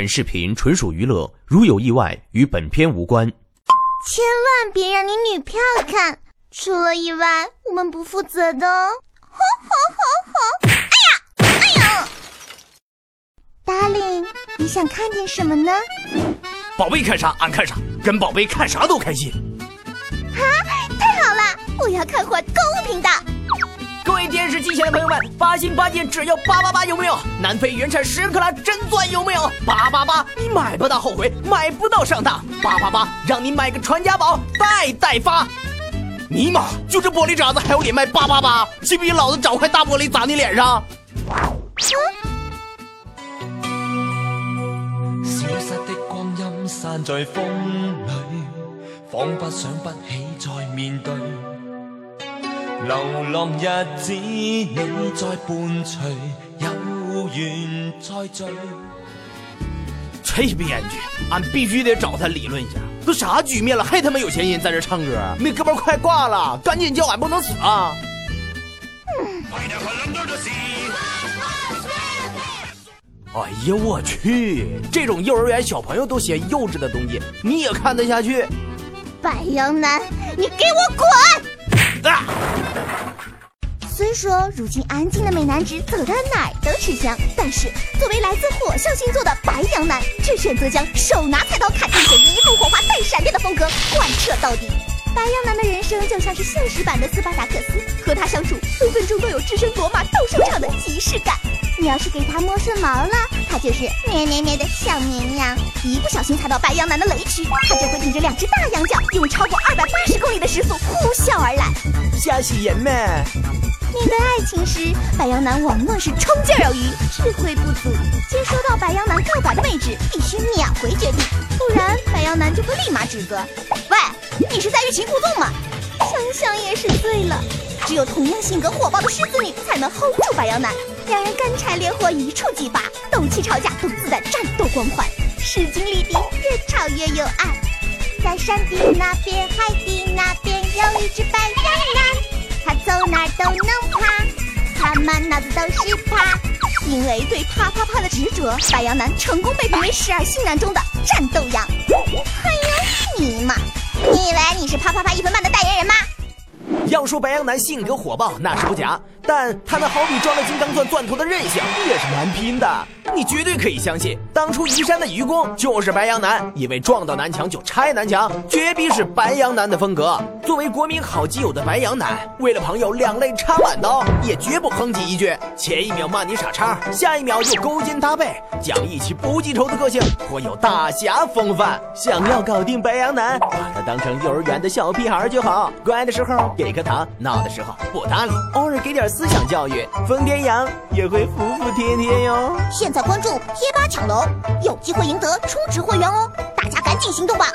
本视频纯属娱乐，如有意外，与本片无关。千万别让你女票看，出了意外，我们不负责的。吼吼吼吼！哎呀，哎呦，Darling，你想看点什么呢？宝贝看啥俺看啥，跟宝贝看啥都开心。哈，太好了，我要看会购物频道。电视机前的朋友们，八星八件只要八八八，有没有？南非原产十克拉真钻有没有？八八八，你买不到后悔，买不到上当。八八八，让你买个传家宝，代代发。尼玛，就这玻璃渣子还有脸卖八八八？信不信老子找块大玻璃砸你脸上？消失的光阴散在风里，仿佛想不起再面对。流浪日子，你在伴随，有缘再聚。这编剧，俺必须得找他理论一下，都啥局面了，还他妈有闲人在这唱歌？那哥们快挂了，赶紧叫俺不能死啊！哎呀，我去，这种幼儿园小朋友都嫌幼稚的东西，你也看得下去？白羊男，你给我滚！啊！虽说如今安静的美男子走到哪儿都吃香，但是作为来自火象星座的白羊男，却选择将手拿菜刀砍，并且一路火花带闪电的风格贯彻到底。白羊男的人生就像是现实版的斯巴达克斯，和他相处分分钟都有置身罗马斗兽场的即视感。你要是给它摸顺毛了，它就是咩咩咩的小绵羊。一不小心踩到白羊男的雷区，它就会顶着两只大羊角，用超过二百八十公里的时速呼啸而来，吓死人咩！面对爱情时，白羊男往往是冲劲有余，智慧不足。接收到白羊男告白的位置，必须秒回决定，不然白羊男就会立马指责：“喂，你是在欲擒故纵吗？”是醉了。只有同样性格火爆的狮子女才能 hold 住白羊男，两人干柴烈火一触即发，斗气吵架都自带战斗光环，势均力敌，越吵越有爱。在山的那边，海的那边，有一只白羊男。他走哪都能趴，他满脑子都是爬。因为对啪啪啪的执着，白羊男成功被评为十二星男中的战斗羊。要说白羊男性格火爆，那是不假，但他那好比装了金刚钻钻头的韧性也是难拼的。你绝对可以相信，当初移山的愚公就是白羊男，因为撞到南墙就拆南墙，绝逼是白羊男的风格。作为国民好基友的白羊男，为了朋友两肋插满刀，也绝不哼唧一句，前一秒骂你傻叉，下一秒就勾肩搭背，讲义气不记仇的个性颇有大侠风范。想要搞定白羊男，把他当成幼儿园的小屁孩就好，乖的时候给个颗糖，闹的时候不搭理，偶尔给点思想教育，疯癫羊也会服服帖帖哟。现在。关注贴吧抢楼，有机会赢得充值会员哦！大家赶紧行动吧！